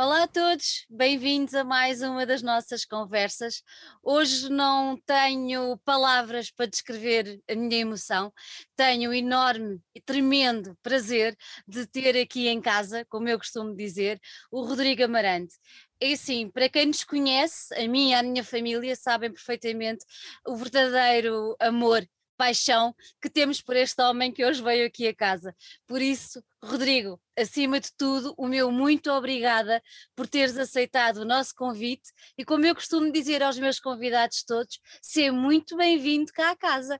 Olá a todos, bem-vindos a mais uma das nossas conversas. Hoje não tenho palavras para descrever a minha emoção, tenho o enorme e tremendo prazer de ter aqui em casa, como eu costumo dizer, o Rodrigo Amarante. E sim, para quem nos conhece, a mim e a minha família sabem perfeitamente o verdadeiro amor paixão que temos por este homem que hoje veio aqui a casa. Por isso, Rodrigo, acima de tudo, o meu muito obrigada por teres aceitado o nosso convite e, como eu costumo dizer aos meus convidados todos, ser muito bem-vindo cá à casa.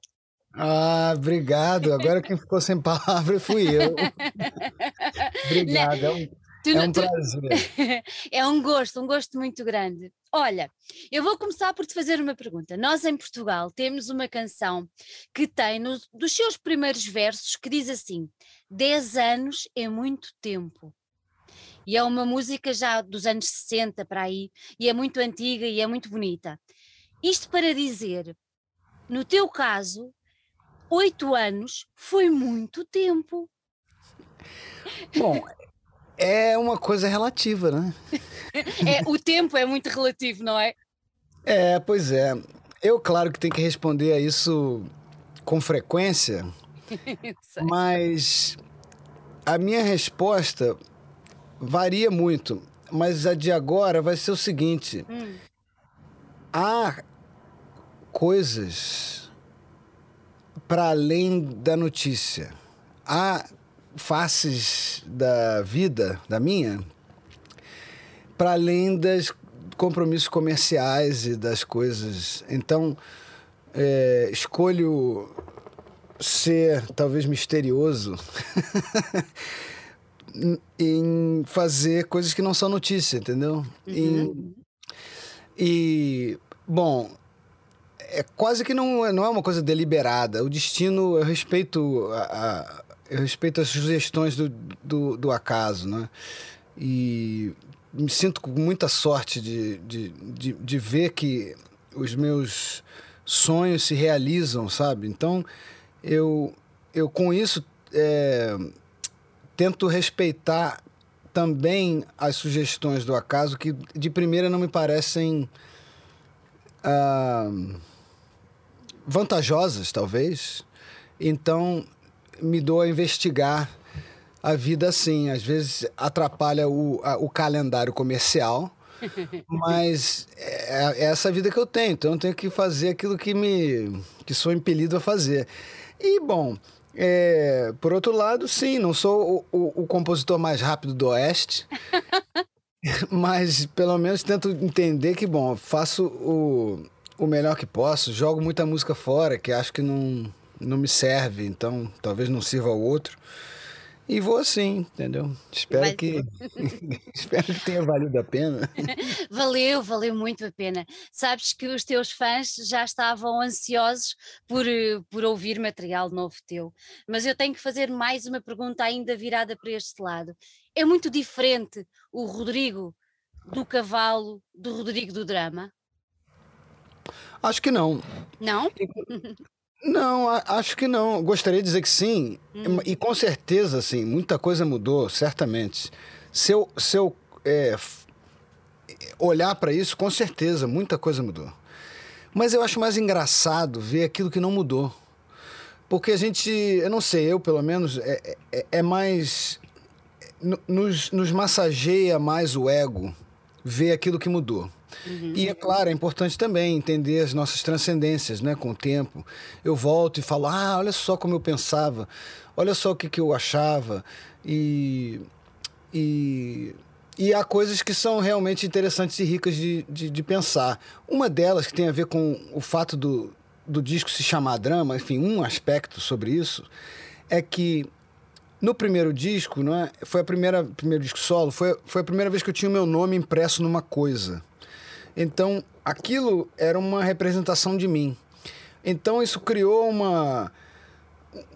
Ah, obrigado. Agora quem ficou sem palavra fui eu. obrigado. É um, tu, é um tu, prazer. é um gosto, um gosto muito grande. Olha, eu vou começar por te fazer uma pergunta. Nós em Portugal temos uma canção que tem nos, dos seus primeiros versos que diz assim: 10 anos é muito tempo. E é uma música já dos anos 60 para aí, e é muito antiga e é muito bonita. Isto para dizer, no teu caso, oito anos foi muito tempo. Bom, é uma coisa relativa, né? é, o tempo é muito relativo, não é? É, pois é. Eu, claro que tenho que responder a isso com frequência, mas a minha resposta varia muito. Mas a de agora vai ser o seguinte: hum. há coisas para além da notícia. Há faces da vida, da minha, para além dos compromissos comerciais e das coisas. Então, é, escolho ser talvez misterioso em fazer coisas que não são notícia, entendeu? Uhum. Em, e, bom, é quase que não, não é uma coisa deliberada. O destino, eu respeito a, a eu respeito as sugestões do, do, do acaso, né? E me sinto com muita sorte de, de, de, de, ver que os meus sonhos se realizam, sabe? Então, eu, eu com isso é, tento respeitar também as sugestões do acaso que de primeira não me parecem ah, vantajosas, talvez. Então, me dou a investigar a vida assim. Às vezes atrapalha o, a, o calendário comercial, mas é, é, essa vida que eu tenho. Então eu tenho que fazer aquilo que me que sou impelido a fazer. E bom, é, por outro lado, sim, não sou o, o, o compositor mais rápido do Oeste. mas pelo menos tento entender que, bom, faço o, o melhor que posso, jogo muita música fora, que acho que não, não me serve, então talvez não sirva ao outro. E vou assim, entendeu? Espero que espero que tenha valido a pena. valeu, valeu muito a pena. Sabes que os teus fãs já estavam ansiosos por, por ouvir material novo teu. Mas eu tenho que fazer mais uma pergunta ainda virada para este lado. É muito diferente o Rodrigo do cavalo do Rodrigo do drama? Acho que não. Não? Não, acho que não. Gostaria de dizer que sim. Hum. E com certeza, sim, muita coisa mudou, certamente. Se eu, se eu é, olhar para isso, com certeza, muita coisa mudou. Mas eu acho mais engraçado ver aquilo que não mudou. Porque a gente, eu não sei, eu pelo menos, é, é, é mais. Nos, nos massageia mais o ego ver aquilo que mudou. Uhum. E é claro, é importante também entender as nossas transcendências, né, com o tempo. Eu volto e falo: "Ah, olha só como eu pensava. Olha só o que, que eu achava". E e e há coisas que são realmente interessantes e ricas de, de, de, pensar. Uma delas, que tem a ver com o fato do, do disco se chamar drama, enfim, um aspecto sobre isso, é que no primeiro disco, não é? foi a primeira primeiro disco solo, foi, foi a primeira vez que eu tinha o meu nome impresso numa coisa. Então, aquilo era uma representação de mim. Então, isso criou uma.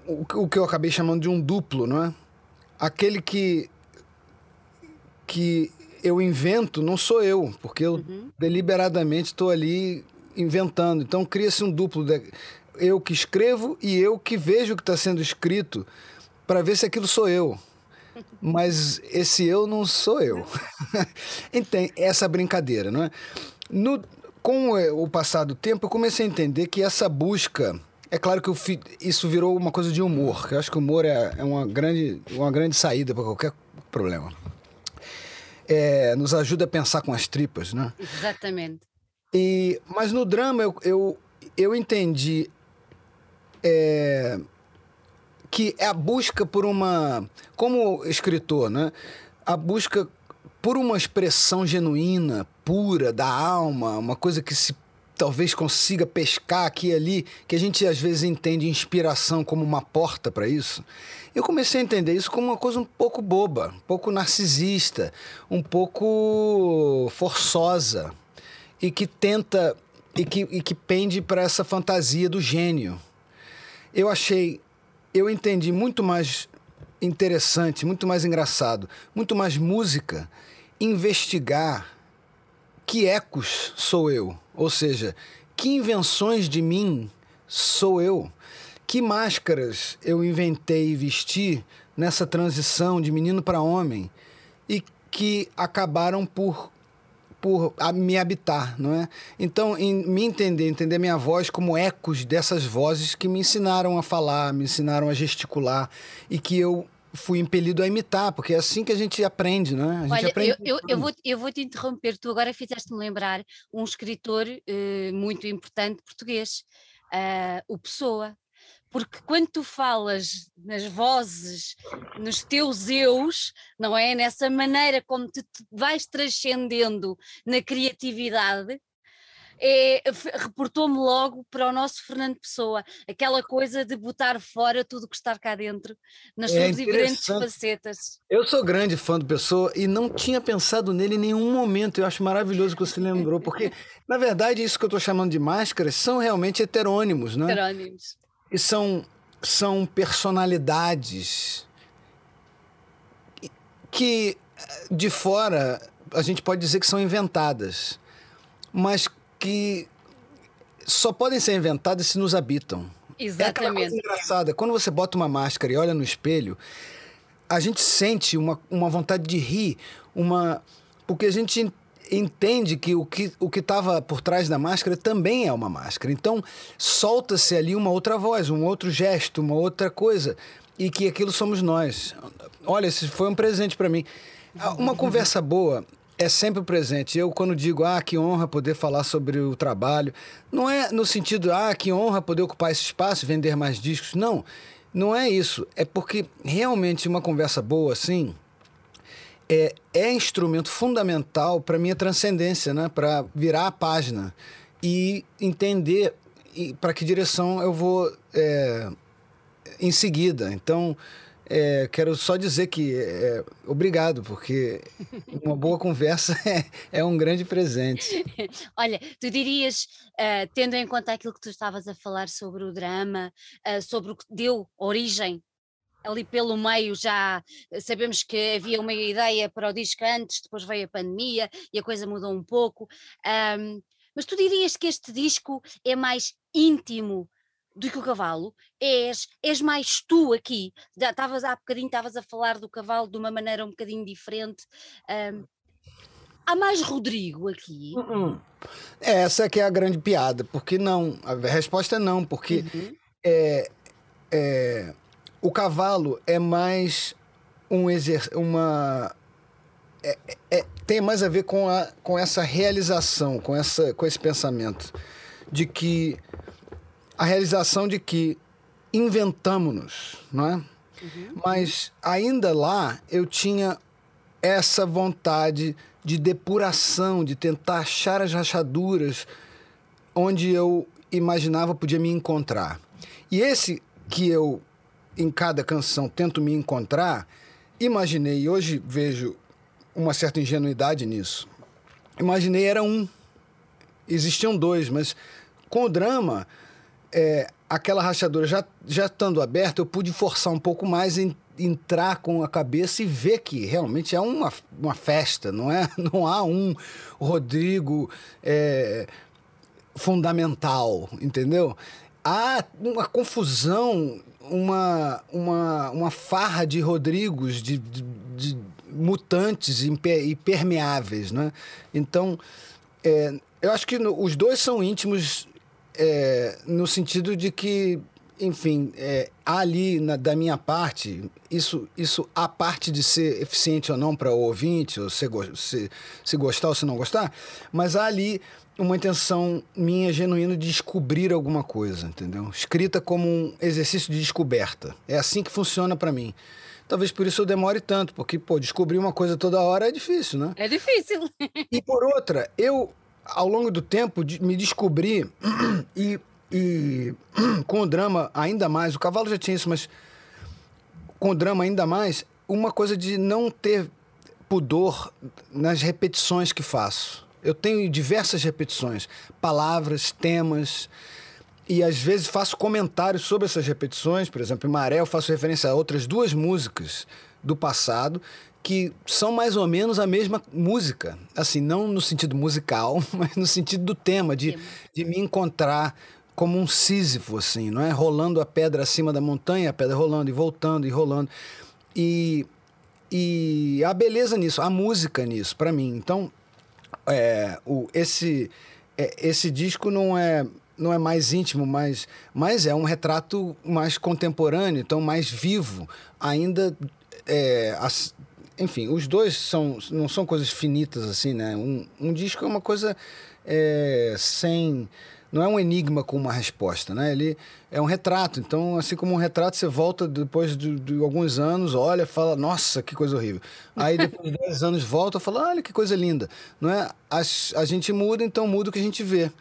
O, que eu acabei chamando de um duplo, não é? Aquele que. que eu invento não sou eu, porque eu uhum. deliberadamente estou ali inventando. Então, cria-se um duplo. De, eu que escrevo e eu que vejo o que está sendo escrito para ver se aquilo sou eu. mas esse eu não sou eu. Tem essa brincadeira, não é? No, com o passar do tempo, eu comecei a entender que essa busca. É claro que eu, isso virou uma coisa de humor, que eu acho que o humor é, é uma, grande, uma grande saída para qualquer problema. É, nos ajuda a pensar com as tripas, né? Exatamente. E, mas no drama eu, eu, eu entendi é, que é a busca por uma. Como escritor, né? A busca por uma expressão genuína, pura, da alma, uma coisa que se talvez consiga pescar aqui e ali, que a gente às vezes entende inspiração como uma porta para isso. Eu comecei a entender isso como uma coisa um pouco boba, um pouco narcisista, um pouco forçosa e que tenta e que, e que pende para essa fantasia do gênio. Eu achei, eu entendi muito mais interessante, muito mais engraçado, muito mais música investigar que ecos sou eu, ou seja, que invenções de mim sou eu, que máscaras eu inventei e vesti nessa transição de menino para homem e que acabaram por por me habitar, não é? Então, em me entender, entender minha voz como ecos dessas vozes que me ensinaram a falar, me ensinaram a gesticular e que eu fui impelido a imitar, porque é assim que a gente aprende, não é? A gente Olha, aprende eu, eu, eu, vou, eu vou te interromper, tu agora fizeste-me lembrar um escritor uh, muito importante português, uh, o Pessoa. Porque quando tu falas nas vozes, nos teus eus, não é? Nessa maneira como te vais transcendendo na criatividade, é, reportou-me logo para o nosso Fernando Pessoa, aquela coisa de botar fora tudo que está cá dentro, nas é suas diferentes facetas. Eu sou grande fã do Pessoa e não tinha pensado nele em nenhum momento. Eu acho maravilhoso que você lembrou, porque, na verdade, isso que eu estou chamando de máscaras são realmente heterônimos, né? Heterônimos. E são, são personalidades que, de fora, a gente pode dizer que são inventadas, mas que só podem ser inventadas se nos habitam. Exatamente. É engraçada. Quando você bota uma máscara e olha no espelho, a gente sente uma, uma vontade de rir, uma porque a gente entende que o que o estava por trás da máscara também é uma máscara. Então, solta-se ali uma outra voz, um outro gesto, uma outra coisa, e que aquilo somos nós. Olha, esse foi um presente para mim. Uma conversa boa é sempre presente. Eu, quando digo, ah, que honra poder falar sobre o trabalho, não é no sentido, ah, que honra poder ocupar esse espaço, vender mais discos. Não, não é isso. É porque realmente uma conversa boa, assim, é, é instrumento fundamental para minha transcendência, né? Para virar a página e entender para que direção eu vou é, em seguida. Então, é, quero só dizer que é, obrigado, porque uma boa conversa é, é, um grande presente. Olha, tu dirias, uh, tendo em conta aquilo que tu estavas a falar sobre o drama, uh, sobre o que deu origem ali pelo meio já sabemos que havia uma ideia para o disco antes, depois veio a pandemia e a coisa mudou um pouco. Um, mas tu dirias que este disco é mais íntimo do que o cavalo, és, és mais tu aqui. Estavas há bocadinho, estavas a falar do cavalo de uma maneira um bocadinho diferente. Um, há mais Rodrigo aqui? Uh -uh. Essa que é a grande piada, porque não, a resposta é não, porque uhum. é, é, o cavalo é mais um exer uma é, é, tem mais a ver com, a, com essa realização, com, essa, com esse pensamento de que a realização de que inventamos-nos, não é? Uhum. Mas ainda lá eu tinha essa vontade de depuração, de tentar achar as rachaduras onde eu imaginava podia me encontrar. E esse que eu, em cada canção, tento me encontrar, imaginei, e hoje vejo uma certa ingenuidade nisso. Imaginei era um. Existiam dois, mas com o drama é, aquela rachadura já, já estando aberta, eu pude forçar um pouco mais em entrar com a cabeça e ver que realmente é uma, uma festa, não é? Não há um Rodrigo é, fundamental, entendeu? Há uma confusão uma, uma, uma farra de Rodrigos, de, de, de mutantes e permeáveis, né? Então, é, eu acho que no, os dois são íntimos é, no sentido de que, enfim, é, ali na, da minha parte, isso, isso a parte de ser eficiente ou não para o ouvinte, ou se, se, se gostar ou se não gostar, mas há ali uma intenção minha genuína de descobrir alguma coisa, entendeu? Escrita como um exercício de descoberta. É assim que funciona para mim. Talvez por isso eu demore tanto, porque, pô, descobrir uma coisa toda hora é difícil, né? É difícil. e por outra, eu, ao longo do tempo, me descobri e, e com o drama ainda mais, o cavalo já tinha isso, mas com o drama ainda mais, uma coisa de não ter pudor nas repetições que faço. Eu tenho diversas repetições, palavras, temas, e às vezes faço comentários sobre essas repetições. Por exemplo, em Maré eu faço referência a outras duas músicas do passado que são mais ou menos a mesma música. Assim, não no sentido musical, mas no sentido do tema, de, de me encontrar como um Sísifo, assim, não é? Rolando a pedra acima da montanha, a pedra rolando e voltando e rolando. E, e a beleza nisso, a música nisso, para mim. Então, é, o, esse, é, esse disco não é não é mais íntimo, mas, mas é um retrato mais contemporâneo, então mais vivo, ainda é, as, enfim, os dois são, não são coisas finitas assim, né? Um, um disco é uma coisa é, sem não é um enigma com uma resposta, né? Ele é um retrato. Então, assim como um retrato, você volta depois de, de alguns anos, olha, fala, nossa, que coisa horrível. Aí depois de 10 anos volta, fala, olha que coisa linda, não é? A, a gente muda, então muda o que a gente vê.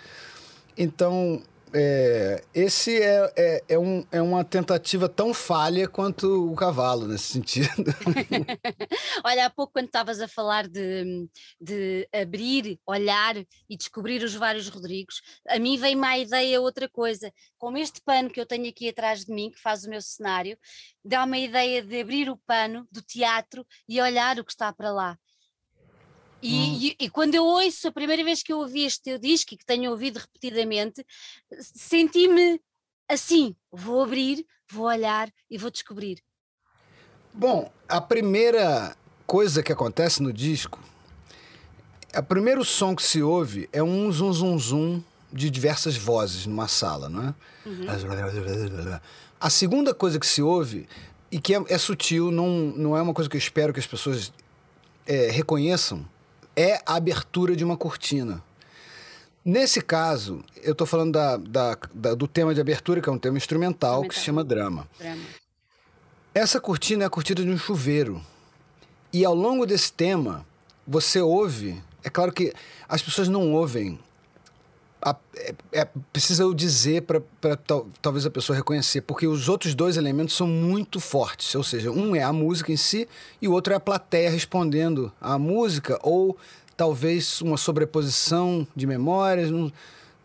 Então, é, esse é, é, é, um, é uma tentativa tão falha quanto o cavalo, nesse sentido. Olha, há pouco, quando estavas a falar de, de abrir, olhar e descobrir os vários Rodrigos, a mim veio-me à ideia outra coisa. Como este pano que eu tenho aqui atrás de mim, que faz o meu cenário, dá uma ideia de abrir o pano do teatro e olhar o que está para lá. E, hum. e, e, quando eu ouço, a primeira vez que eu ouvi este teu disco e que tenho ouvido repetidamente, senti-me assim: vou abrir, vou olhar e vou descobrir. Bom, a primeira coisa que acontece no disco, o primeiro som que se ouve é um zum zum zum de diversas vozes numa sala, não é? Uhum. A segunda coisa que se ouve e que é, é, sutil, não, não é uma coisa que eu espero que as pessoas é, reconheçam, é a abertura de uma cortina. Nesse caso, eu estou falando da, da, da, do tema de abertura, que é um tema instrumental, que se chama drama. drama. Essa cortina é a cortina de um chuveiro. E ao longo desse tema, você ouve. É claro que as pessoas não ouvem a, é, é, precisa eu dizer para tal, talvez a pessoa reconhecer, porque os outros dois elementos são muito fortes. Ou seja, um é a música em si e o outro é a plateia respondendo à música, ou talvez uma sobreposição de memórias. Não,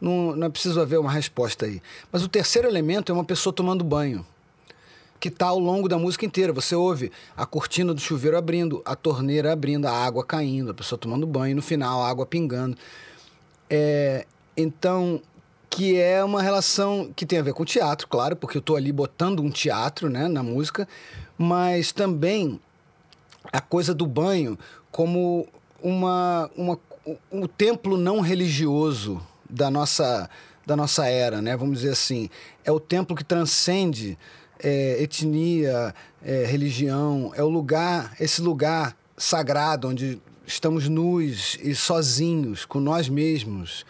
não, não é preciso haver uma resposta aí. Mas o terceiro elemento é uma pessoa tomando banho que está ao longo da música inteira. Você ouve a cortina do chuveiro abrindo, a torneira abrindo, a água caindo, a pessoa tomando banho, no final a água pingando. É, então, que é uma relação que tem a ver com teatro, claro, porque eu estou ali botando um teatro né, na música, mas também a coisa do banho como uma, uma, um templo não religioso da nossa, da nossa era, né? vamos dizer assim. É o templo que transcende é, etnia, é, religião, é o lugar, esse lugar sagrado onde estamos nus e sozinhos com nós mesmos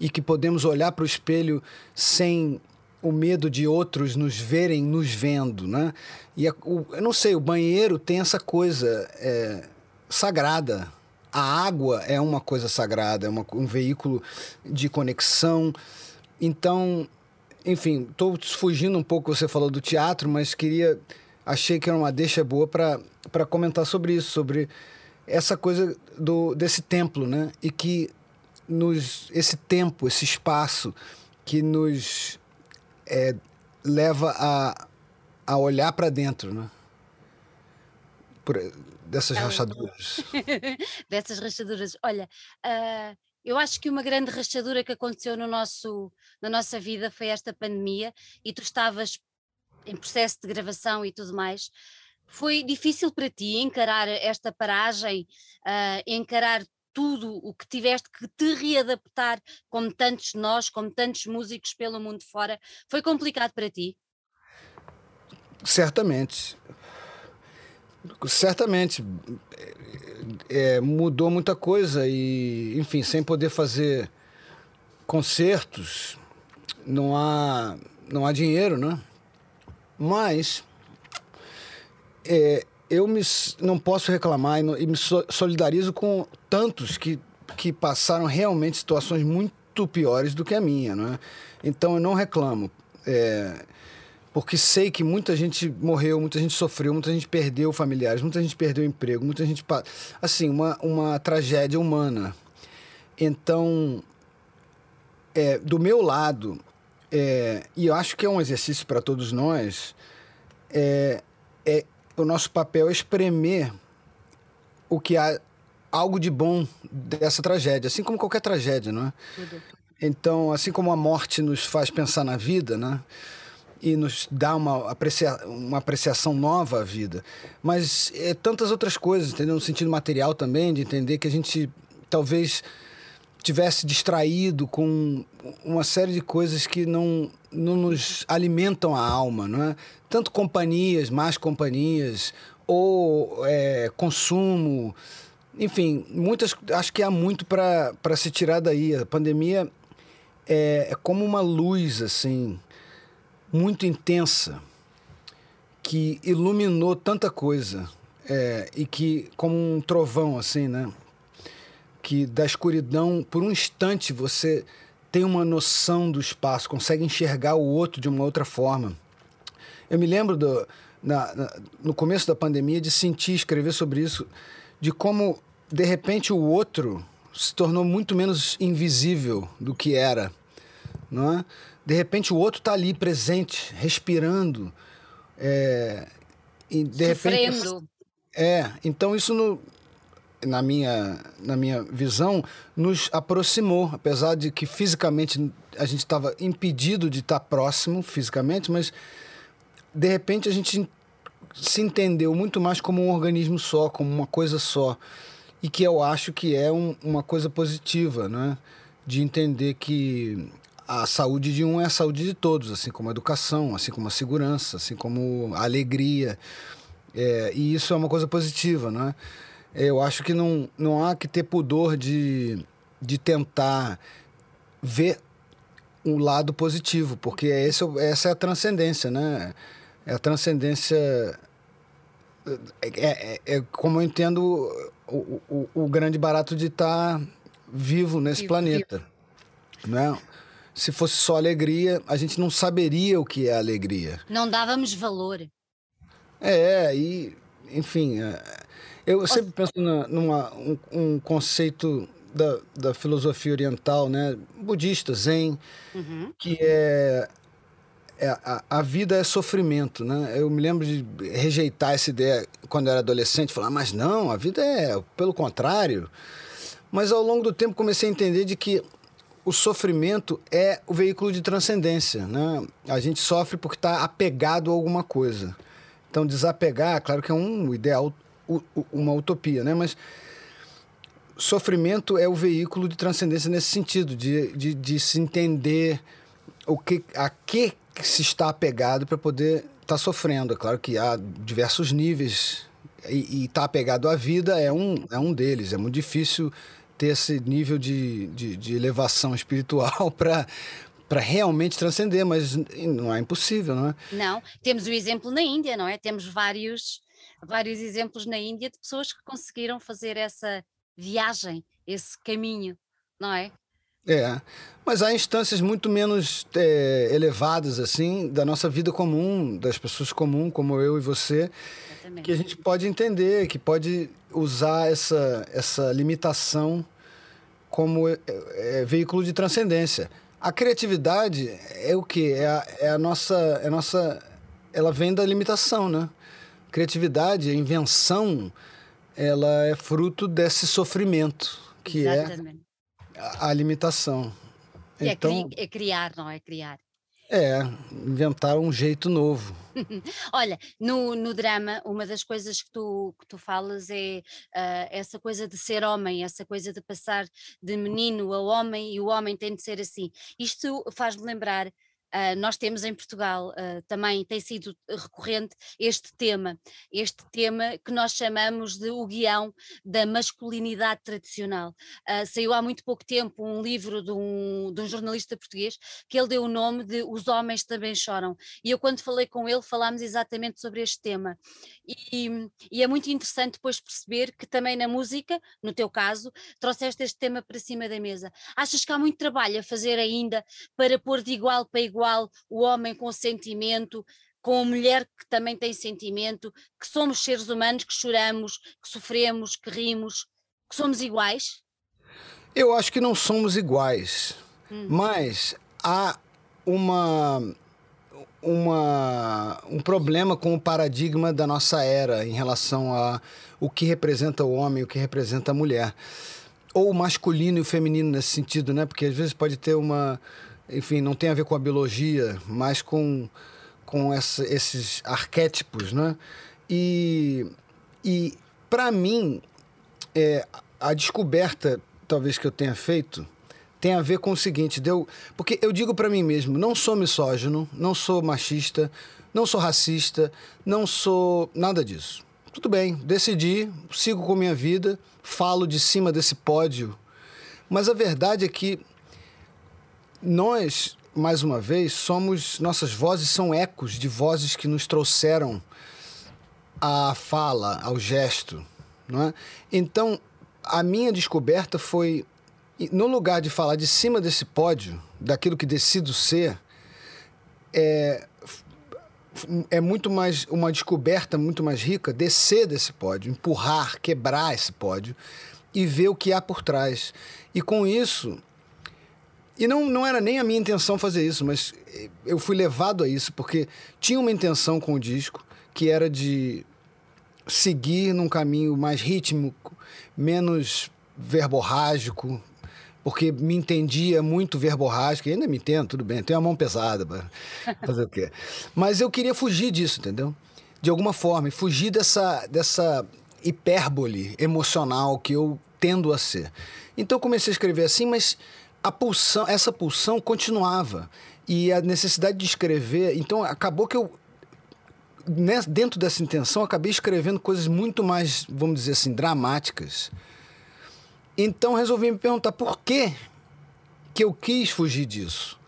e que podemos olhar para o espelho sem o medo de outros nos verem nos vendo, né? E a, o, eu não sei, o banheiro tem essa coisa é, sagrada. A água é uma coisa sagrada, é uma, um veículo de conexão. Então, enfim, estou fugindo um pouco, você falou do teatro, mas queria, achei que era uma deixa boa para comentar sobre isso, sobre essa coisa do, desse templo, né? E que nos esse tempo, esse espaço que nos é, leva a, a olhar para dentro, né? Por, dessas rachaduras. dessas rachaduras. Olha, uh, eu acho que uma grande rachadura que aconteceu no nosso, na nossa vida foi esta pandemia e tu estavas em processo de gravação e tudo mais. Foi difícil para ti encarar esta paragem, uh, encarar tudo o que tiveste que te readaptar, como tantos nós, como tantos músicos pelo mundo fora? Foi complicado para ti? Certamente. Certamente. É, mudou muita coisa e, enfim, sem poder fazer concertos, não há, não há dinheiro, né? Mas é, eu me, não posso reclamar e, e me solidarizo com tantos que, que passaram realmente situações muito piores do que a minha, não é? Então eu não reclamo. É, porque sei que muita gente morreu, muita gente sofreu, muita gente perdeu familiares, muita gente perdeu emprego, muita gente. Assim, uma, uma tragédia humana. Então, é, do meu lado, é, e eu acho que é um exercício para todos nós, é, é o nosso papel é espremer o que há algo de bom dessa tragédia, assim como qualquer tragédia, não é? Então, assim como a morte nos faz pensar na vida, né? e nos dá uma, aprecia uma apreciação nova à vida. Mas é tantas outras coisas, entendeu? No sentido material também, de entender que a gente talvez tivesse distraído com uma série de coisas que não, não nos alimentam a alma, não é? Tanto companhias, más companhias, ou é, consumo, enfim, muitas. Acho que há muito para se tirar daí. A pandemia é, é como uma luz, assim, muito intensa que iluminou tanta coisa é, e que como um trovão assim, né? Que da escuridão por um instante você tem uma noção do espaço, consegue enxergar o outro de uma outra forma. Eu me lembro do, na, na, no começo da pandemia de sentir escrever sobre isso, de como de repente o outro se tornou muito menos invisível do que era, não é? De repente o outro está ali presente, respirando. É, e de Sofrendo. repente. É, então isso no, na minha, na minha visão, nos aproximou, apesar de que fisicamente a gente estava impedido de estar tá próximo fisicamente, mas de repente a gente se entendeu muito mais como um organismo só, como uma coisa só. E que eu acho que é um, uma coisa positiva, né? De entender que a saúde de um é a saúde de todos, assim como a educação, assim como a segurança, assim como a alegria. É, e isso é uma coisa positiva, né? Eu acho que não, não há que ter pudor de, de tentar ver um lado positivo, porque esse, essa é a transcendência, né? É a transcendência. É, é, é como eu entendo o, o, o, grande barato de estar vivo nesse vivo, planeta. Vivo. Né? se fosse só alegria, a gente não saberia o que é alegria. Não dávamos valor. É, e, enfim, é, eu sempre penso na, numa, um, um, conceito da, da filosofia oriental, né, budista, zen, uhum. que é, é a, a, vida é sofrimento, né? Eu me lembro de rejeitar essa ideia quando eu era adolescente, falar, mas não, a vida é pelo contrário. Mas ao longo do tempo comecei a entender de que o sofrimento é o veículo de transcendência. Né? A gente sofre porque está apegado a alguma coisa. Então, desapegar, claro que é um ideal, uma utopia, né? mas sofrimento é o veículo de transcendência nesse sentido, de, de, de se entender o que, a que se está apegado para poder estar tá sofrendo. É claro que há diversos níveis e estar tá apegado à vida é um, é um deles. É muito difícil ter esse nível de, de, de elevação espiritual para para realmente transcender, mas não é impossível, não é? Não, temos o exemplo na Índia, não é? Temos vários, vários exemplos na Índia de pessoas que conseguiram fazer essa viagem, esse caminho, não é? É, mas há instâncias muito menos é, elevadas, assim, da nossa vida comum, das pessoas comuns, como eu e você, Exatamente. que a gente pode entender, que pode usar essa, essa limitação como é, é, veículo de transcendência. A criatividade é o que? É a, é a nossa, é a nossa. Ela vem da limitação, né? Criatividade, a invenção, ela é fruto desse sofrimento que é Exatamente. é a, limitação. Então, é, cri, é criar, não é criar. É, inventar um jeito novo. Olha, no, no drama, uma das coisas que tu, que tu falas é uh, essa coisa de ser homem, essa coisa de passar de menino a homem e o homem tem de ser assim. Isto faz-me lembrar Uh, nós temos em Portugal uh, também tem sido recorrente este tema, este tema que nós chamamos de o guião da masculinidade tradicional. Uh, saiu há muito pouco tempo um livro de um, de um, jornalista português que ele deu o nome de Os Homens Também Choram. E eu, quando falei com ele, falámos exatamente sobre este tema. E, e é muito interessante depois perceber que também na música, no teu caso, trouxeste este tema para cima da mesa. Achas que há muito trabalho a fazer ainda para pôr de igual para igual? Igual o homem com sentimento, com a mulher que também tem sentimento, que somos seres humanos, que choramos, que sofremos, que rimos, que somos iguais? Eu acho que não somos iguais, hum. mas há uma, uma, um problema com o paradigma da nossa era em relação a o que representa o homem, o que representa a mulher. Ou o masculino e o feminino nesse sentido, né? Porque às vezes pode ter uma, enfim, não tem a ver com a biologia, mas com, com essa, esses arquétipos, né? E, e para mim, é, a descoberta, talvez, que eu tenha feito, tem a ver com o seguinte, deu, porque eu digo para mim mesmo, não sou misógino, não sou machista, não sou racista, não sou nada disso. Tudo bem, decidi, sigo com minha vida, falo de cima desse pódio, mas a verdade é que nós, mais uma vez, somos. Nossas vozes são ecos de vozes que nos trouxeram à fala, ao gesto. Não é? Então, a minha descoberta foi, no lugar de falar de cima desse pódio, daquilo que decido ser, é, é muito mais uma descoberta muito mais rica descer desse pódio, empurrar, quebrar esse pódio e ver o que há por trás. E com isso, e não, não era nem a minha intenção fazer isso, mas eu fui levado a isso, porque tinha uma intenção com o disco, que era de seguir num caminho mais rítmico, menos verborrágico, porque me entendia muito verborrágico, e ainda me entendo, tudo bem, tenho a mão pesada para fazer o quê. Mas eu queria fugir disso, entendeu? De alguma forma, e fugir dessa, dessa hipérbole emocional que eu tendo a ser. Então comecei a escrever assim, mas a pulsão, essa pulsão continuava. E a necessidade de escrever. Então, acabou que eu. Né, dentro dessa intenção, acabei escrevendo coisas muito mais, vamos dizer assim, dramáticas. Então, resolvi me perguntar por que, que eu quis fugir disso.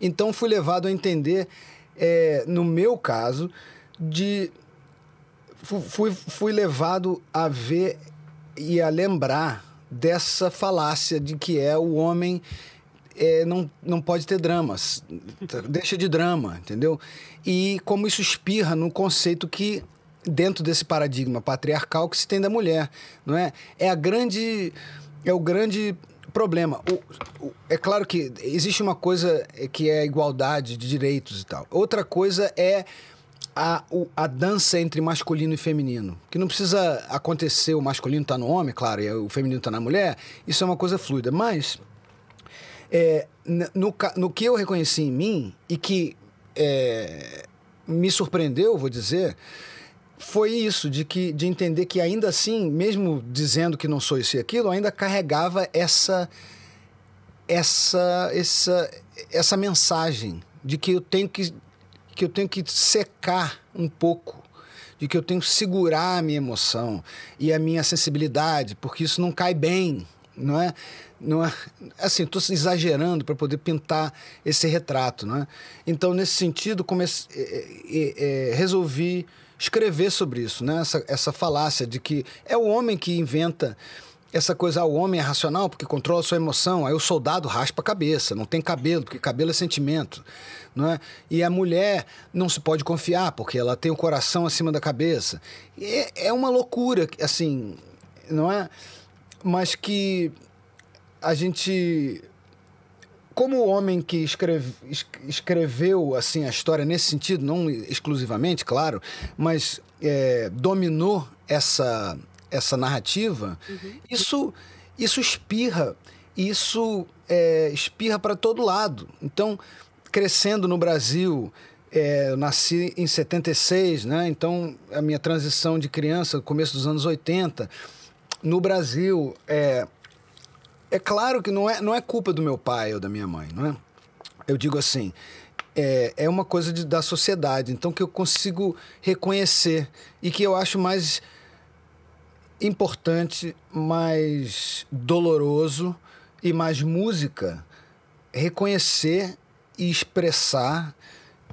Então, fui levado a entender, é, no meu caso, de. Fui, fui levado a ver e a lembrar dessa falácia de que é o homem é, não, não pode ter dramas, deixa de drama, entendeu? E como isso espirra no conceito que dentro desse paradigma patriarcal que se tem da mulher, não é? É a grande é o grande problema. O, o, é claro que existe uma coisa que é a igualdade de direitos e tal. Outra coisa é a, a dança entre masculino e feminino. Que não precisa acontecer o masculino tá no homem, claro, e o feminino tá na mulher, isso é uma coisa fluida. Mas, é, no, no que eu reconheci em mim e que é, me surpreendeu, vou dizer, foi isso, de, que, de entender que ainda assim, mesmo dizendo que não sou isso e aquilo, ainda carregava essa, essa, essa, essa mensagem de que eu tenho que que eu tenho que secar um pouco, de que eu tenho que segurar a minha emoção e a minha sensibilidade, porque isso não cai bem, não é? Não é assim, estou exagerando para poder pintar esse retrato, não é? Então, nesse sentido, comece, é, é, é, resolvi escrever sobre isso, né? Essa, essa falácia de que é o homem que inventa essa coisa, ah, o homem é racional porque controla sua emoção, aí o soldado raspa a cabeça, não tem cabelo, porque cabelo é sentimento, não é? E a mulher não se pode confiar porque ela tem o coração acima da cabeça. É, é uma loucura, assim, não é? Mas que a gente como o homem que escreve, escreveu assim a história nesse sentido, não exclusivamente, claro, mas é, dominou essa essa narrativa, uhum. isso, isso espirra, isso é, espirra para todo lado. Então, crescendo no Brasil, é, eu nasci em 76, né? Então a minha transição de criança, começo dos anos 80, no Brasil, é, é claro que não é, não é culpa do meu pai ou da minha mãe, não é? Eu digo assim, é, é uma coisa de, da sociedade, então que eu consigo reconhecer e que eu acho mais importante, mais doloroso e mais música reconhecer e expressar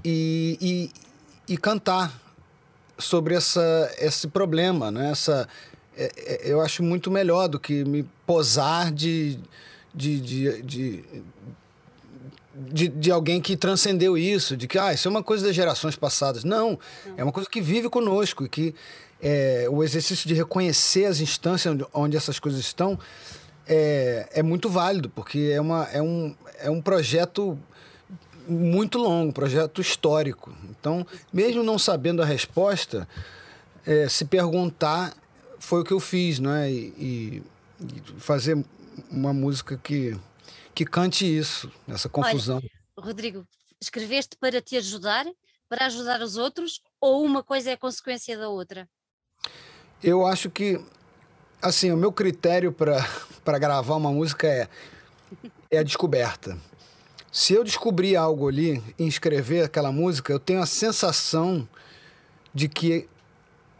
e, e, e cantar sobre essa, esse problema, né? Essa, é, é, eu acho muito melhor do que me posar de, de, de, de, de, de, alguém que transcendeu isso, de que ah, isso é uma coisa das gerações passadas. Não, é uma coisa que vive conosco e que é, o exercício de reconhecer as instâncias onde, onde essas coisas estão é, é muito válido, porque é, uma, é, um, é um projeto muito longo, um projeto histórico. Então, mesmo não sabendo a resposta, é, se perguntar foi o que eu fiz, né? E, e, fazer uma música que, que cante isso, essa confusão. Olha, Rodrigo, escreveste para te ajudar, para ajudar os outros, ou uma coisa é consequência da outra? Eu acho que, assim, o meu critério para gravar uma música é, é a descoberta. Se eu descobrir algo ali em escrever aquela música, eu tenho a sensação de que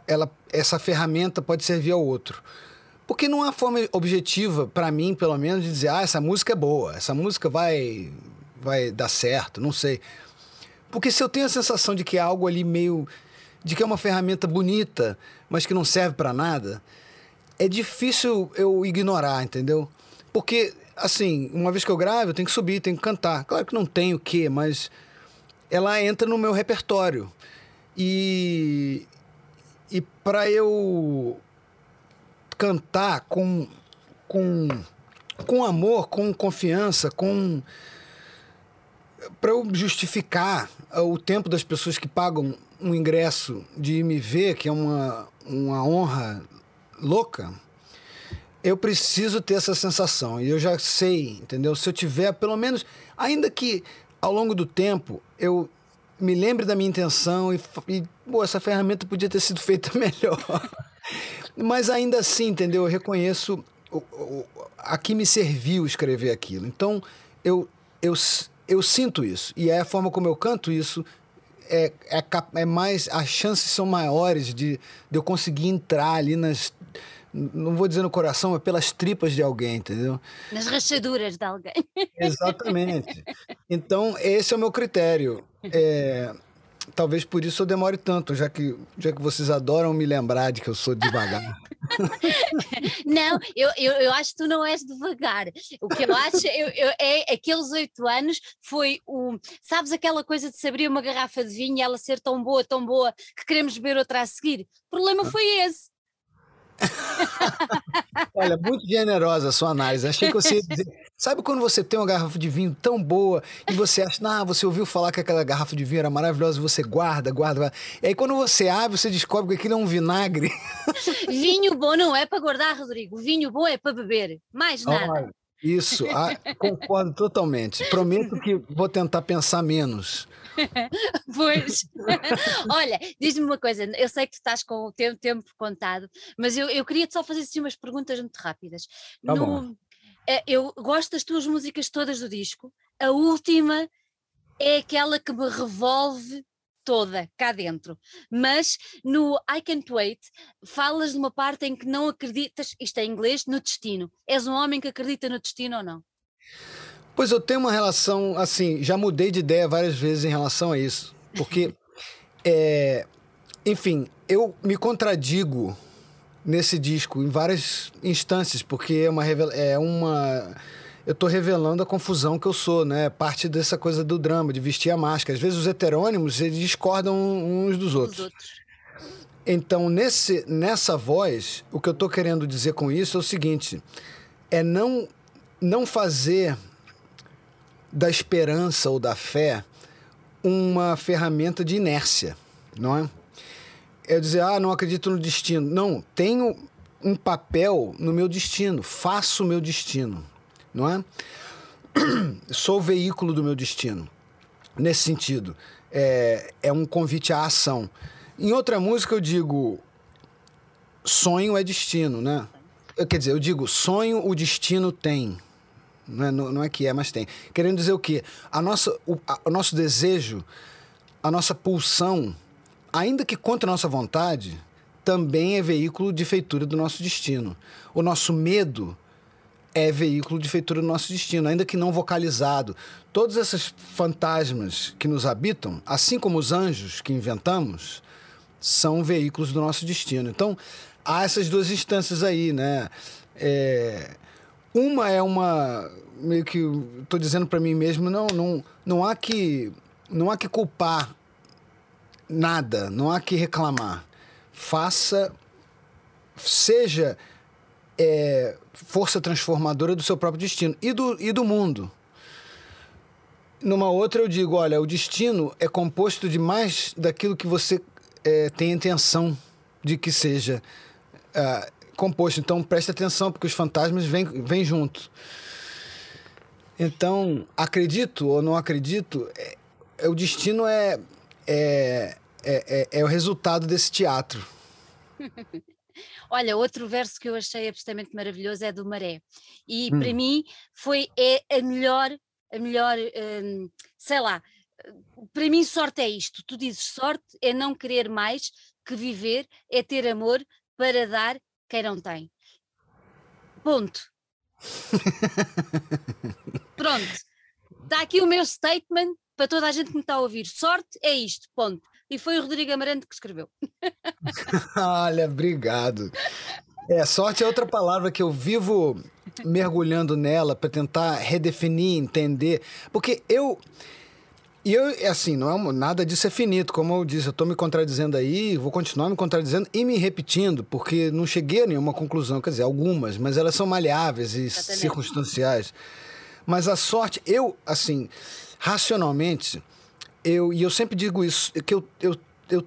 ela, essa ferramenta pode servir ao outro. Porque não há forma objetiva, para mim, pelo menos, de dizer, ah, essa música é boa, essa música vai, vai dar certo, não sei. Porque se eu tenho a sensação de que é algo ali meio de que é uma ferramenta bonita, mas que não serve para nada, é difícil eu ignorar, entendeu? Porque, assim, uma vez que eu gravo, eu tenho que subir, tenho que cantar. Claro que não tenho o quê, mas ela entra no meu repertório. E, e para eu cantar com, com, com amor, com confiança, com para eu justificar o tempo das pessoas que pagam um ingresso de me ver, que é uma, uma honra louca, eu preciso ter essa sensação. E eu já sei, entendeu? Se eu tiver, pelo menos, ainda que ao longo do tempo eu me lembre da minha intenção e, e pô, essa ferramenta podia ter sido feita melhor. Mas ainda assim, entendeu? Eu reconheço o, o, a que me serviu escrever aquilo. Então, eu, eu, eu sinto isso. E é a forma como eu canto isso é, é, é mais. As chances são maiores de, de eu conseguir entrar ali nas. Não vou dizer no coração, mas pelas tripas de alguém, entendeu? Nas rachaduras de alguém. Exatamente. Então, esse é o meu critério. É, talvez por isso eu demore tanto, já que, já que vocês adoram me lembrar de que eu sou devagar. não, eu, eu, eu acho que tu não és devagar. O que eu acho eu, eu, é aqueles oito anos foi o. Sabes aquela coisa de se abrir uma garrafa de vinho e ela ser tão boa, tão boa, que queremos beber outra a seguir? O problema foi esse. Olha, muito generosa a sua análise. Achei que você. Sabe quando você tem uma garrafa de vinho tão boa e você acha, ah, você ouviu falar que aquela garrafa de vinho era maravilhosa e você guarda, guarda, guarda. E aí quando você abre, você descobre que aquilo é um vinagre. Vinho bom não é para guardar, Rodrigo. Vinho bom é para beber. Mais nada. Olha, isso, ah, concordo totalmente. Prometo que vou tentar pensar menos. pois, olha, diz-me uma coisa, eu sei que tu estás com o teu tempo contado, mas eu, eu queria só fazer assim umas perguntas muito rápidas. Tá no, eh, eu gosto das tuas músicas todas do disco, a última é aquela que me revolve toda cá dentro. Mas no I Can't Wait falas de uma parte em que não acreditas, isto é em inglês, no destino. És um homem que acredita no destino ou não? Pois eu tenho uma relação, assim, já mudei de ideia várias vezes em relação a isso. Porque, é, enfim, eu me contradigo nesse disco em várias instâncias, porque é uma. É uma eu estou revelando a confusão que eu sou, né? Parte dessa coisa do drama, de vestir a máscara. Às vezes os heterônimos, eles discordam uns dos outros. outros. Então, nesse, nessa voz, o que eu estou querendo dizer com isso é o seguinte: é não, não fazer da esperança ou da fé uma ferramenta de inércia, não é? É dizer, ah, não acredito no destino. Não, tenho um papel no meu destino, faço o meu destino, não é? Sou o veículo do meu destino. nesse sentido. É, é um convite à ação. Em outra música eu digo sonho é destino, né? Quer dizer, eu digo sonho o destino tem. Não é, não é que é, mas tem. Querendo dizer o quê? A nossa, o, a, o nosso desejo, a nossa pulsão, ainda que contra a nossa vontade, também é veículo de feitura do nosso destino. O nosso medo é veículo de feitura do nosso destino, ainda que não vocalizado. Todos esses fantasmas que nos habitam, assim como os anjos que inventamos, são veículos do nosso destino. Então, há essas duas instâncias aí, né? É, uma é uma meio que estou dizendo para mim mesmo, não, não, não há que não há que culpar nada, não há que reclamar. Faça, seja é, força transformadora do seu próprio destino e do, e do mundo. Numa outra eu digo, olha, o destino é composto de mais daquilo que você é, tem intenção de que seja uh, composto. Então preste atenção, porque os fantasmas vêm, vêm junto. Então, acredito ou não acredito, é, é, o destino é, é, é, é, o resultado desse teatro. Olha, outro verso que eu achei absolutamente maravilhoso é do Maré. E hum. para mim foi é a melhor, a melhor, hum, sei lá, para mim sorte é isto. Tu dizes sorte é não querer mais que viver, é ter amor para dar quem não tem. Ponto. Pronto. Está aqui o meu statement para toda a gente que me está a ouvir. Sorte é isto, ponto. E foi o Rodrigo Amarante que escreveu. Olha, obrigado. É, sorte é outra palavra que eu vivo mergulhando nela para tentar redefinir, entender. Porque eu e eu, é assim, não é nada disso é finito, como eu disse, eu estou me contradizendo aí, vou continuar me contradizendo e me repetindo, porque não cheguei a nenhuma conclusão, quer dizer, algumas, mas elas são maleáveis e circunstanciais. Mas a sorte, eu, assim, racionalmente, eu, e eu sempre digo isso, que eu, eu, eu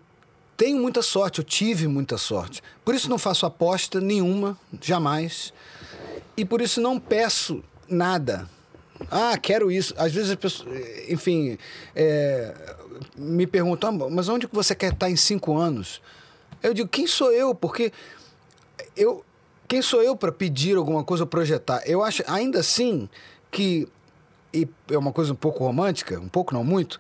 tenho muita sorte, eu tive muita sorte. Por isso não faço aposta nenhuma, jamais. E por isso não peço nada ah, quero isso. Às vezes as pessoas, enfim, é, me perguntam, ah, mas onde que você quer estar em cinco anos? Eu digo, quem sou eu? Porque eu, quem sou eu para pedir alguma coisa projetar? Eu acho, ainda assim, que e é uma coisa um pouco romântica, um pouco não muito.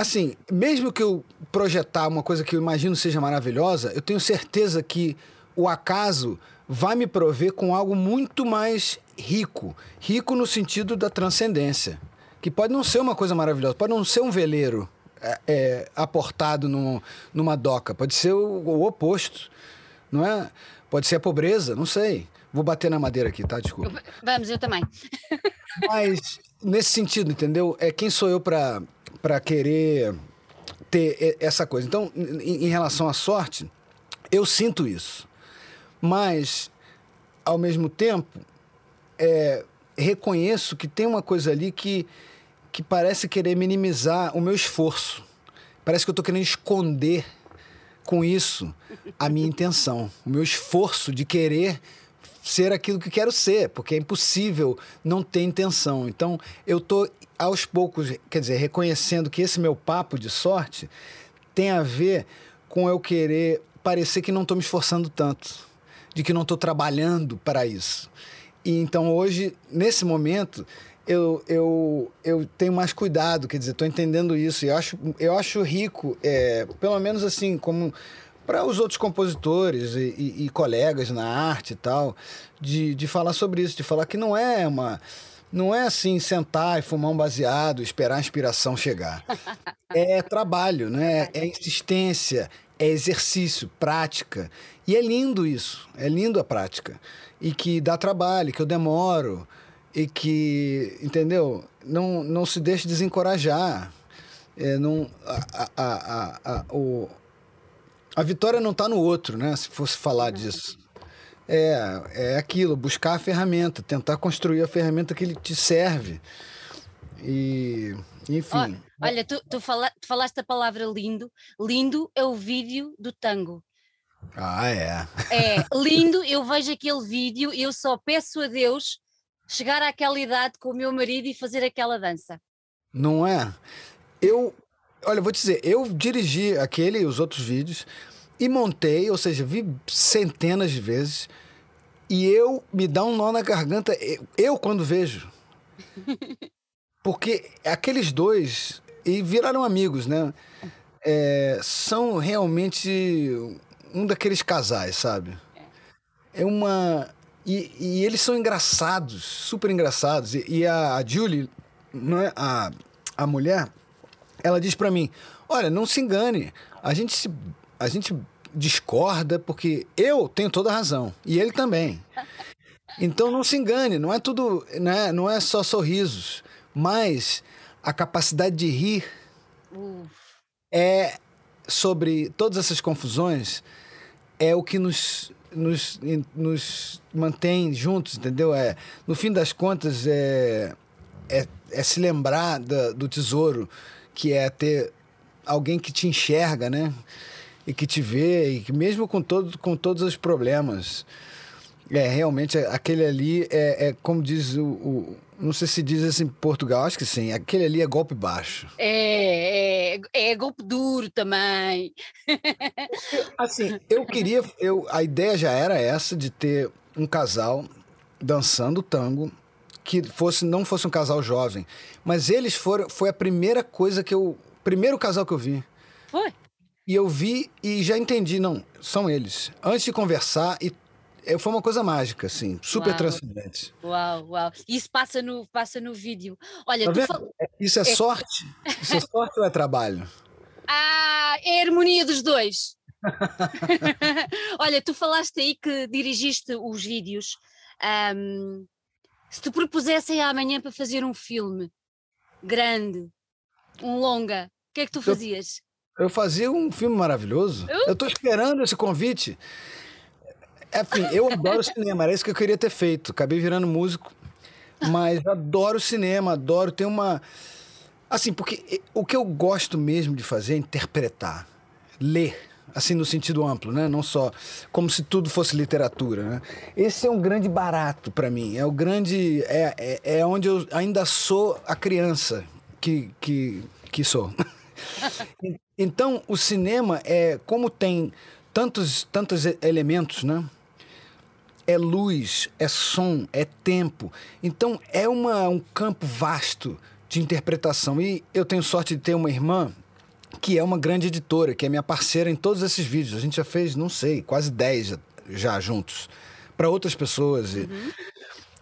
Assim, mesmo que eu projetar uma coisa que eu imagino seja maravilhosa, eu tenho certeza que o acaso vai me prover com algo muito mais rico. Rico no sentido da transcendência. Que pode não ser uma coisa maravilhosa, pode não ser um veleiro é, é, aportado no, numa doca, pode ser o, o, oposto, não é? Pode ser a pobreza, não sei. Vou bater na madeira aqui, tá? Desculpa. Vamos, eu também. Mas, nesse sentido, entendeu? É quem sou eu para querer ter essa coisa. Então, em, em relação à sorte, eu sinto isso. Mas, ao mesmo tempo, é, reconheço que tem uma coisa ali que, que parece querer minimizar o meu esforço. Parece que eu estou querendo esconder com isso a minha intenção, o meu esforço de querer ser aquilo que quero ser, porque é impossível não ter intenção. Então, eu estou aos poucos, quer dizer, reconhecendo que esse meu papo de sorte tem a ver com eu querer parecer que não estou me esforçando tanto, de que não estou trabalhando para isso. E então hoje, nesse momento, eu, eu, eu tenho mais cuidado, quer dizer, estou entendendo isso. E eu acho, eu acho rico, é, pelo menos assim, como para os outros compositores e, e, e, colegas na arte e tal, de, de falar sobre isso, de falar que não é uma. Não é assim sentar e fumar um baseado, esperar a inspiração chegar. É trabalho, né? É insistência, é exercício, prática. E é lindo isso, é lindo a prática e que dá trabalho, que eu demoro e que, entendeu? Não, não se deixe desencorajar. É, não, a, a, a, a, o, a vitória não está no outro, né? Se fosse falar disso. É, é aquilo, buscar a ferramenta, tentar construir a ferramenta que ele te serve. E, enfim. olha, tu, tu, fala, tu falaste a palavra lindo. Lindo é o vídeo do tango. Ah, é. É lindo, eu vejo aquele vídeo e eu só peço a Deus chegar àquela idade com o meu marido e fazer aquela dança. Não é? eu, olha, eu vou te dizer, eu dirigi aquele e os outros vídeos e montei, ou seja, vi centenas de vezes e eu me dá um nó na garganta, eu, eu quando vejo. Porque aqueles dois, e viraram amigos, né? É, são realmente um daqueles casais, sabe? É uma. E, e eles são engraçados, super engraçados. E, e a, a, Julie, não é? a, a mulher, ela diz para mim: Olha, não se engane, a gente, se, a gente discorda porque eu tenho toda a razão e ele também. Então não se engane, não é tudo, né? não é só sorrisos, mas a capacidade de rir é sobre todas essas confusões é o que nos, nos, nos mantém juntos, entendeu? É, no fim das contas, é, é, é se lembrar da, do tesouro, que é ter alguém que te enxerga, né? E que te vê, e que mesmo com, todo, com todos os problemas. É, realmente, aquele ali é, é como diz o, o não sei se diz assim em Portugal, acho que sim. Aquele ali é golpe baixo. É, é, é golpe duro também. assim, eu queria. Eu, a ideia já era essa de ter um casal dançando tango que fosse não fosse um casal jovem, mas eles foram foi a primeira coisa que eu primeiro casal que eu vi. Foi. E eu vi e já entendi, não, são eles. Antes de conversar e é, foi uma coisa mágica, assim, super Uau. transcendente. Uau, uau. Isso passa no, passa no vídeo. Olha, Tá fal- É- Isso é, É. sorte? Isso é sorte ou é trabalho? Ah, é a harmonia dos dois. Olha, tu falaste aí que dirigiste os vídeos. Ahm, se te propusessem amanhã para fazer um filme grande, um longa, o que é que tu fazias? Eu fazia um filme maravilhoso. Eu tô esperando esse convite. Enfim, eu adoro cinema, era isso que eu queria ter feito. Acabei virando músico, mas adoro cinema, adoro ter uma. Assim, porque o que eu gosto mesmo de fazer é interpretar, ler, assim, no sentido amplo, né? Não só como se tudo fosse literatura, né? Esse é um grande barato para mim. É o grande. É, é, é onde eu ainda sou a criança que, que, que sou. Então, o cinema é como tem tantos, tantos elementos, né? É luz, é som, é tempo. Então, é uma, um campo vasto de interpretação. E eu tenho sorte de ter uma irmã que é uma grande editora, que é minha parceira em todos esses vídeos. A gente já fez, não sei, quase 10 já, já juntos, para outras pessoas. E,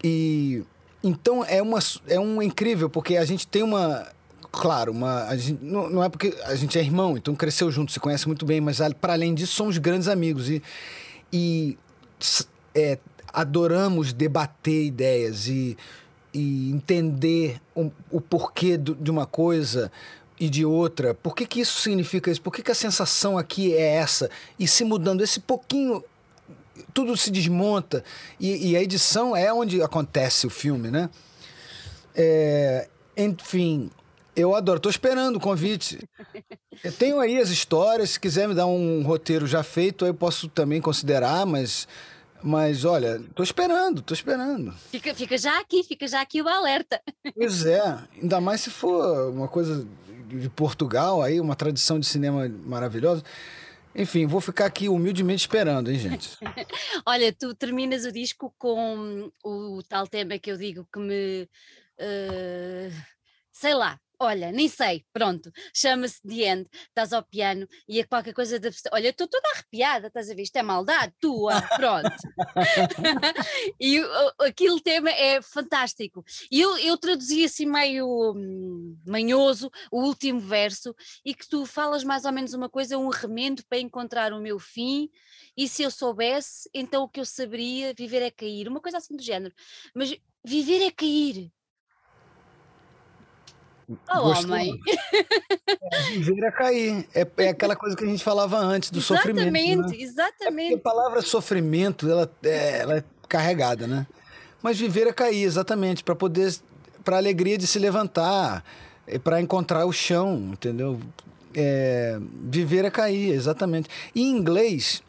e então é uma é um incrível porque a gente tem uma claro, uma gente, não, não é porque a gente é irmão, então cresceu junto, se conhece muito bem, mas para além disso somos grandes amigos e e é, adoramos debater ideias e, e entender o, o porquê do- de uma coisa e de outra. Por que, que isso significa isso? Por que, que a sensação aqui é essa? E se mudando esse pouquinho tudo se desmonta. E, e a edição é onde acontece o filme, né? É, enfim, eu adoro. Tô esperando o convite. Eu tenho aí as histórias. Se quiser me dar um roteiro já feito, aí eu posso também considerar, mas. Mas olha, tô esperando, tô esperando. Fica, fica já aqui, fica já aqui o alerta. Pois é, ainda mais se for uma coisa de Portugal, aí, uma tradição de cinema maravilhosa. Enfim, vou ficar aqui humildemente esperando, hein, gente? Olha, tu terminas o disco com o tal tema que eu digo que me. eh, sei lá, olha, nem sei, pronto, chama-se The End, estás ao piano e é qualquer coisa da. Olha, eu estou toda arrepiada, estás a ver? Isto é maldade tua, pronto. e o- aquele tema é fantástico. E eu, eu traduzi assim meio hum, manhoso o último verso e que tu falas mais ou menos uma coisa, um remendo para encontrar o meu fim e se eu soubesse, então o que eu saberia, viver é cair, uma coisa assim do género. Mas viver é cair. Oh, Gostou? homem. Viver é cair. É, é aquela coisa que a gente falava antes, do sofrimento. né? Exatamente, Porque a exatamente. palavra sofrimento, ela é, ela é carregada, né? Mas viver é cair, exatamente, para poder, para alegria de se levantar, para encontrar o chão, entendeu? É, viver é cair, exatamente. E em inglês,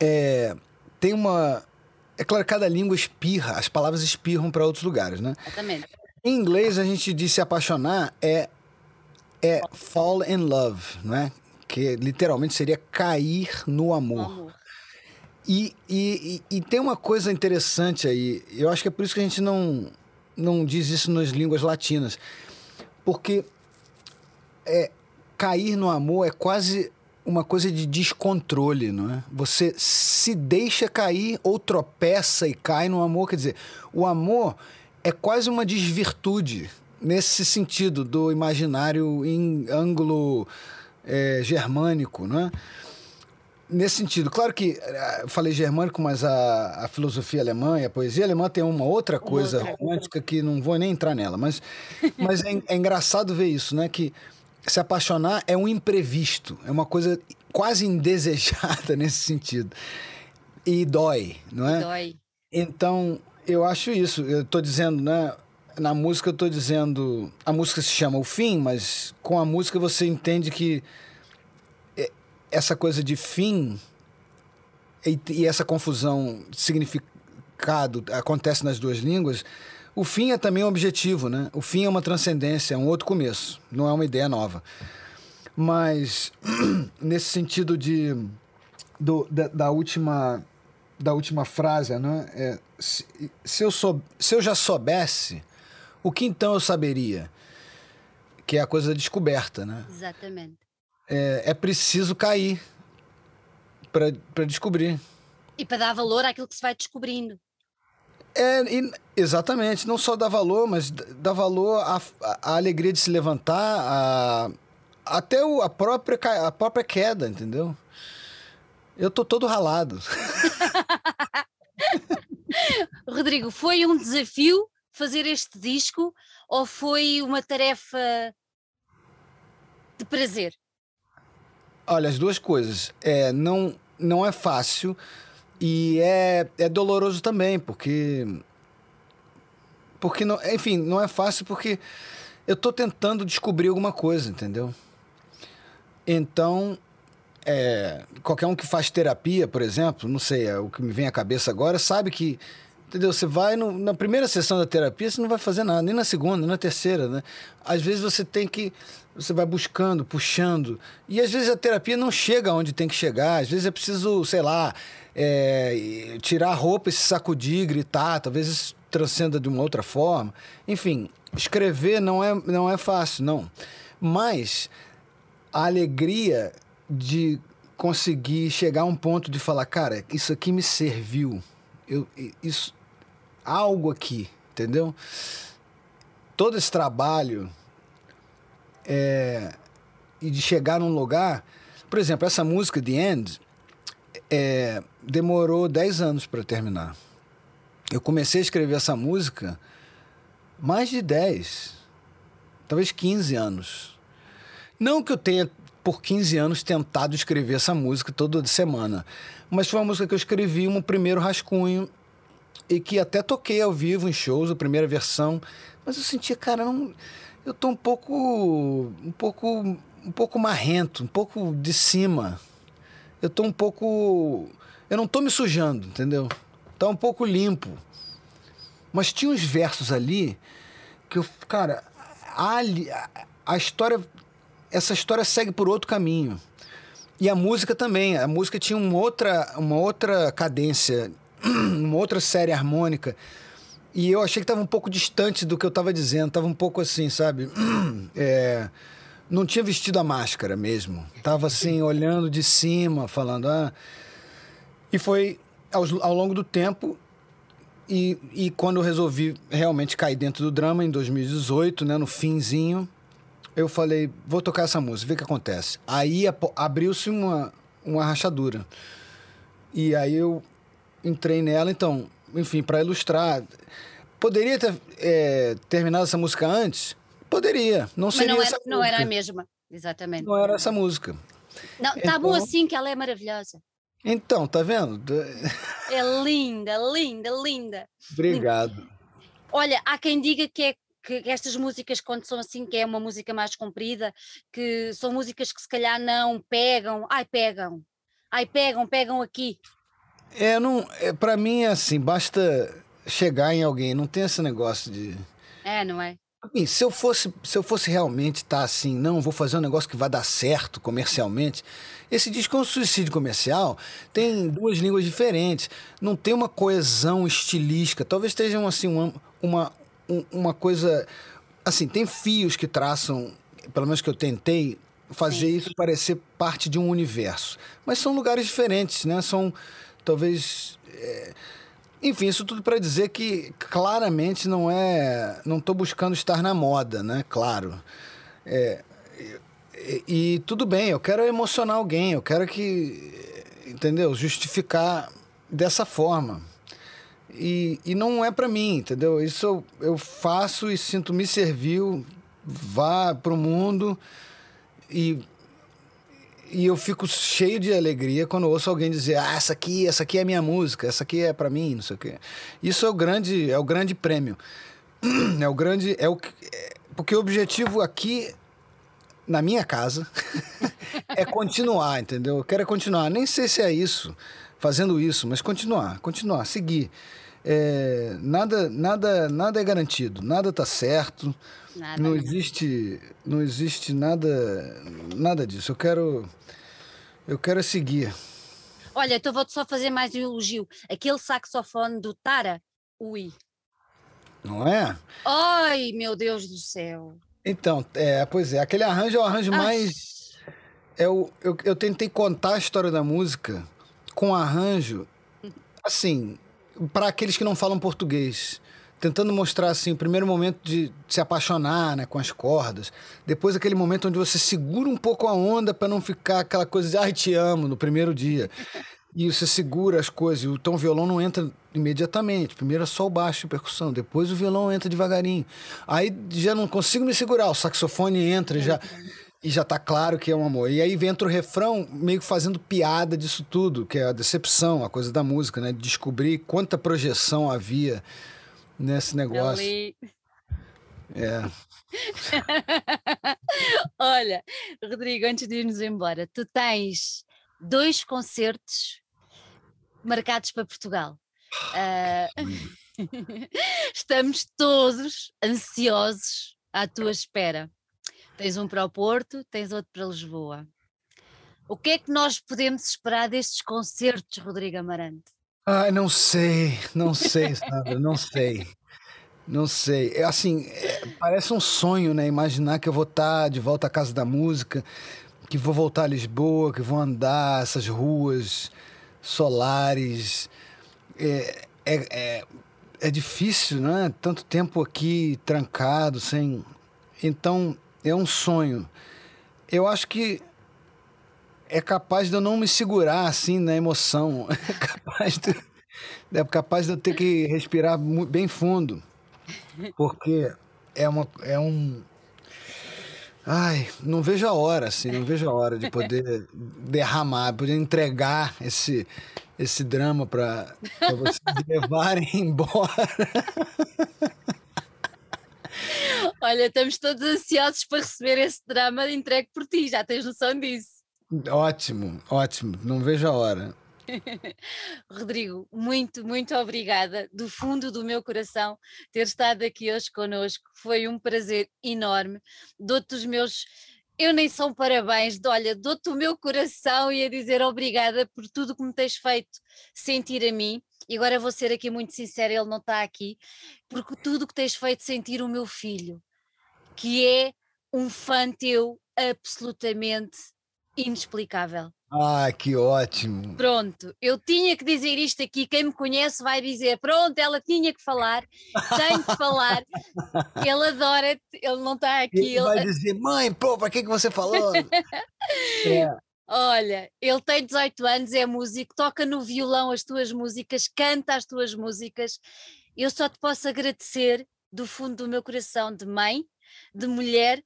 é, tem uma. É claro cada língua espirra, as palavras espirram para outros lugares, né? Exatamente. Em inglês, a gente diz se apaixonar é, é fall in love, não é? Que literalmente seria cair no amor. amor. E, e, e, e tem uma coisa interessante aí, eu acho que é por isso que a gente não, não diz isso nas línguas latinas. Porque é, cair no amor é quase uma coisa de descontrole, não é? Você se deixa cair ou tropeça e cai no amor. Quer dizer, o amor é quase uma desvirtude nesse sentido do imaginário em ângulo é, germânico, não é? Nesse sentido, claro que eu falei germânico, mas a, a filosofia alemã e a poesia alemã tem uma outra coisa outra. romântica que não vou nem entrar nela, mas, mas é, é engraçado ver isso, né? Que se apaixonar é um imprevisto, é uma coisa quase indesejada nesse sentido. E dói, não é? E dói. Então, eu acho isso. Eu estou dizendo, né? Na música eu estou dizendo. A música se chama O Fim, mas com a música você entende que essa coisa de fim e, e essa confusão de significado acontece nas duas línguas. O fim é também um objetivo, né? O fim é uma transcendência, é um outro começo, não é uma ideia nova. Mas nesse sentido de do, da, da, última da última frase, né? É, se, se, eu sou, se eu já soubesse, o que então eu saberia? Que é a coisa da descoberta, né? Exatamente é, é preciso cair para descobrir. E para dar valor àquilo que se vai descobrindo. É, e, exatamente, não só dar valor, mas dar valor à, à alegria de se levantar, a, até o, a, própria, a própria queda, entendeu? Eu tô todo ralado. Rodrigo, foi um desafio fazer este disco ou foi uma tarefa de prazer? Olha, as duas coisas. É, não, não é fácil e é, é doloroso também, porque. Porque, não, enfim, não é fácil porque eu estou tentando descobrir alguma coisa, entendeu? Então, é, qualquer um que faz terapia, por exemplo, não sei, é o que me vem à cabeça agora, sabe que entendeu? Você vai no, na primeira sessão da terapia, você não vai fazer nada, nem na segunda, nem na terceira, né? Às vezes você tem que você vai buscando, puxando. E às vezes a terapia não chega onde tem que chegar. Às vezes é preciso, sei lá, é, tirar a roupa e se sacudir, gritar. Talvez isso transcenda de uma outra forma. Enfim, escrever não é, não é fácil, não. Mas a alegria de conseguir chegar a um ponto de falar, cara, isso aqui me serviu. Eu, isso, algo aqui, entendeu? Todo esse trabalho é, e de chegar num lugar. Por exemplo, essa música, The End, é, demorou 10 anos para terminar. Eu comecei a escrever essa música mais de 10, talvez 15 anos. Não que eu tenha, por 15 anos, tentado escrever essa música toda semana, mas foi uma música que eu escrevi um primeiro rascunho e que até toquei ao vivo em shows, a primeira versão, mas eu sentia, cara, não eu tô um pouco um pouco um pouco marrento, um pouco de cima. Eu tô um pouco eu não tô me sujando, entendeu? Tá um pouco limpo. Mas tinha uns versos ali que eu, cara, a, a história essa história segue por outro caminho. E a música também, a música tinha uma outra uma outra cadência, uma outra série harmônica e eu achei que estava um pouco distante do que eu estava dizendo, estava um pouco assim, sabe? É, não tinha vestido a máscara mesmo. Tava assim, olhando de cima, falando. Ah. E foi ao, ao longo do tempo. E, e quando eu resolvi realmente cair dentro do drama, em 2018, né, no finzinho, eu falei: vou tocar essa música, ver o que acontece. Aí abriu-se uma, uma rachadura. E aí eu entrei nela, então enfim, para ilustrar. Poderia ter é, terminado essa música antes? Poderia. Não Mas seria não era, não era a mesma, exatamente. Não era essa música. Não, tá então, bom assim que ela é maravilhosa. Então, tá vendo? É linda, linda, linda. Obrigado. Olha, há quem diga que é que estas músicas, quando são assim, que é uma música mais comprida, que são músicas que se calhar não pegam, ai pegam, ai pegam, pegam aqui. É, não, é, para mim é assim, basta chegar em alguém, não tem esse negócio de. É, não é? se eu fosse, se eu fosse realmente estar tá assim, não, vou fazer um negócio que vai dar certo comercialmente, esse disco é um suicídio comercial, tem duas línguas diferentes, não tem uma coesão estilística, talvez estejam assim uma, uma, uma coisa, assim, tem fios que traçam, pelo menos que eu tentei fazer Sim. isso parecer parte de um universo, mas são lugares diferentes, né? São talvez é, enfim, isso tudo para dizer que claramente não é. Não estou buscando estar na moda, né? Claro. É, e, e, tudo bem, eu quero emocionar alguém, eu quero que. Entendeu? Justificar dessa forma. E, e não é para mim, entendeu? Isso eu, eu faço e sinto me serviu, vá para o mundo e e eu fico cheio de alegria quando ouço alguém dizer: "Ah, essa aqui, essa aqui é minha música, essa aqui é para mim", não sei o quê. Isso é o grande, é o grande prêmio. É o grande, é o é, porque o objetivo aqui na minha casa é continuar, entendeu? Eu quero é continuar. Nem sei se é isso, fazendo isso, mas continuar, continuar, seguir. É, nada, nada, nada é garantido, nada está certo. Nada, não existe, não existe nada, nada disso. Eu quero, eu quero seguir. Olha, então vou-te só fazer mais um elogio. Aquele saxofone do Tara, ui. Não é? Ai, meu Deus do céu. Então, é, pois é, aquele arranjo é o arranjo Ai. mais. É o, eu, eu tentei contar a história da música com arranjo, assim, para aqueles que não falam português tentando mostrar assim o primeiro momento de se apaixonar, né, com as cordas. Depois aquele momento onde você segura um pouco a onda para não ficar aquela coisa de ai te amo no primeiro dia. E você segura as coisas, o violão não entra imediatamente. Primeiro é só o baixo e percussão, depois o violão entra devagarinho. Aí já não consigo me segurar, o saxofone entra já e já tá claro que é um amor. E aí entra o refrão meio que fazendo piada disso tudo, que é a decepção, a coisa da música, né? Descobrir quanta projeção havia nesse negócio. Ali. É. Olha, Rodrigo, antes de irmos embora, tu tens dois concertos marcados para Portugal. Uh, estamos todos ansiosos à tua espera. Tens um para o Porto, tens outro para Lisboa. O que é que nós podemos esperar destes concertos, Rodrigo Amarante? Ai, não sei, não sei, Sandra, não sei. Não sei. É assim, é, parece um sonho, né? Imaginar que eu vou estar de volta à casa da música, que vou voltar a Lisboa, que vou andar essas ruas solares. É, é, é, é difícil, né? Tanto tempo aqui trancado, sem. Então, é um sonho. Eu acho que é capaz de eu não me segurar assim na emoção. É capaz de, é capaz de eu ter que respirar bem fundo. Porque é, uma, é um. Ai, não vejo a hora, assim, não vejo a hora de poder derramar, poder entregar esse, esse drama para vocês levarem embora. Olha, estamos todos ansiosos para receber esse drama entregue por ti, já tens noção disso. Ótimo, ótimo. Não vejo a hora. Rodrigo, muito, muito obrigada do fundo do meu coração ter estado aqui hoje connosco. Foi um prazer enorme. Dou-te os meus. Eu nem são parabéns, de, olha, dou-te o meu coração e a dizer obrigada por tudo que me tens feito sentir a mim. E agora vou ser aqui muito sincera, ele não está aqui, porque tudo que tens feito sentir o meu filho, que é um fã teu absolutamente inexplicável. Ah, que ótimo! Pronto, eu tinha que dizer isto aqui. Quem me conhece vai dizer: pronto, ela tinha que falar, tem que falar. ele adora, ele não está aqui. Ele, ele vai dizer: mãe, pô, para que, que você falou? é. Olha, ele tem 18 anos, é músico, toca no violão as tuas músicas, canta as tuas músicas. Eu só te posso agradecer do fundo do meu coração, de mãe, de mulher,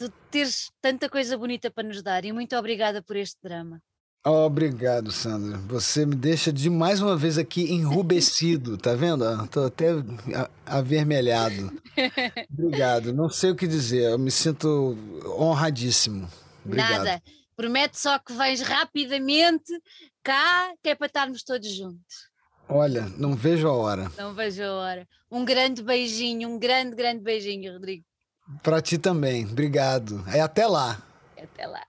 de teres tanta coisa bonita para nos dar e muito obrigada por este drama. Obrigado, Sandra. Você me deixa de mais uma vez aqui enrubescido, tá vendo? Estou até avermelhado. Obrigado. Não sei o que dizer. Eu me sinto honradíssimo. Obrigado. Nada. Promete só que vens rapidamente cá, que é para estarmos todos juntos. Olha, não vejo a hora. Não vejo a hora. Um grande beijinho, um grande, grande beijinho, Rodrigo. Para ti também. Obrigado. É até lá. Até lá.